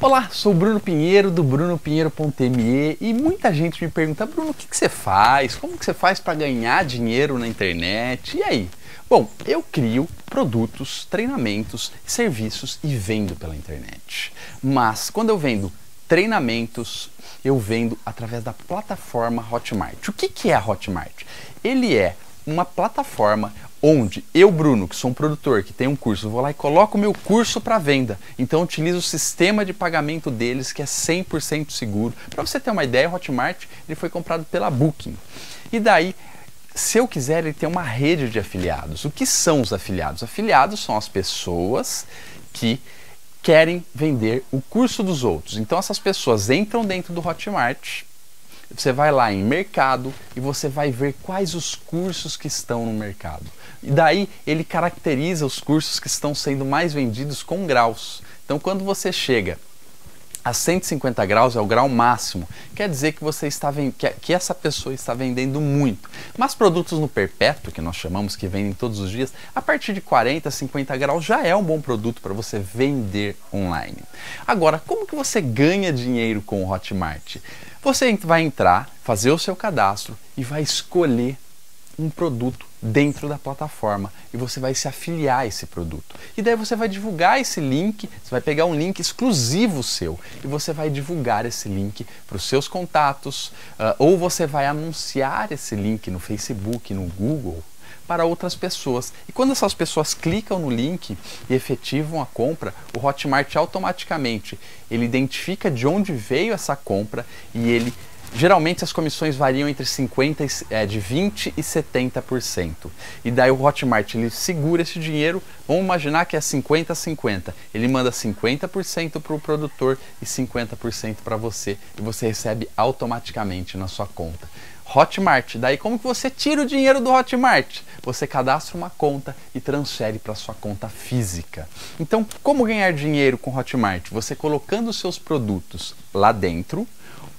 Olá, sou Bruno Pinheiro do brunopinheiro.me e muita gente me pergunta, Bruno, o que, que você faz? Como que você faz para ganhar dinheiro na internet? E aí? Bom, eu crio produtos, treinamentos, serviços e vendo pela internet. Mas quando eu vendo treinamentos, eu vendo através da plataforma Hotmart. O que, que é a Hotmart? Ele é uma plataforma onde eu, Bruno, que sou um produtor, que tem um curso, vou lá e coloco o meu curso para venda. Então utilizo o sistema de pagamento deles que é 100% seguro. Para você ter uma ideia, o Hotmart ele foi comprado pela Booking. E daí, se eu quiser, ele tem uma rede de afiliados. O que são os afiliados? Afiliados são as pessoas que querem vender o curso dos outros. Então essas pessoas entram dentro do Hotmart você vai lá em mercado e você vai ver quais os cursos que estão no mercado. E daí ele caracteriza os cursos que estão sendo mais vendidos com graus. Então quando você chega a 150 graus é o grau máximo, quer dizer que você está que, que essa pessoa está vendendo muito. Mas produtos no perpétuo, que nós chamamos que vendem todos os dias, a partir de 40, 50 graus já é um bom produto para você vender online. Agora, como que você ganha dinheiro com o Hotmart? Você vai entrar, fazer o seu cadastro e vai escolher um produto dentro da plataforma e você vai se afiliar a esse produto. E daí você vai divulgar esse link, você vai pegar um link exclusivo seu e você vai divulgar esse link para os seus contatos uh, ou você vai anunciar esse link no Facebook, no Google para outras pessoas. E quando essas pessoas clicam no link e efetivam a compra, o Hotmart automaticamente ele identifica de onde veio essa compra e ele Geralmente as comissões variam entre 50 é, de 20 e 70%. E daí o Hotmart ele segura esse dinheiro, vamos imaginar que é 50 a 50. Ele manda 50% para o produtor e 50% para você e você recebe automaticamente na sua conta. Hotmart, daí como que você tira o dinheiro do Hotmart? Você cadastra uma conta e transfere para sua conta física. Então, como ganhar dinheiro com Hotmart? Você colocando os seus produtos lá dentro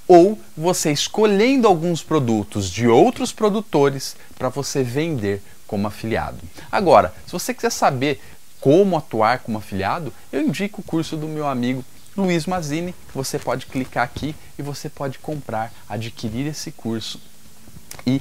ou você escolhendo alguns produtos de outros produtores para você vender como afiliado. Agora, se você quiser saber como atuar como afiliado, eu indico o curso do meu amigo Luiz Mazini. Você pode clicar aqui e você pode comprar, adquirir esse curso e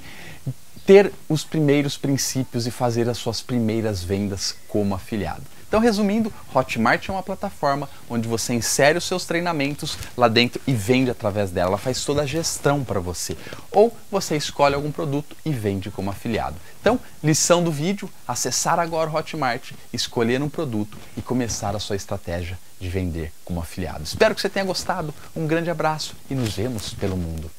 ter os primeiros princípios e fazer as suas primeiras vendas como afiliado. Então, resumindo, Hotmart é uma plataforma onde você insere os seus treinamentos lá dentro e vende através dela. Ela faz toda a gestão para você. Ou você escolhe algum produto e vende como afiliado. Então, lição do vídeo: acessar agora o Hotmart, escolher um produto e começar a sua estratégia de vender como afiliado. Espero que você tenha gostado. Um grande abraço e nos vemos pelo mundo.